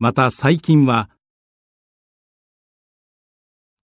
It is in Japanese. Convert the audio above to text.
また最近は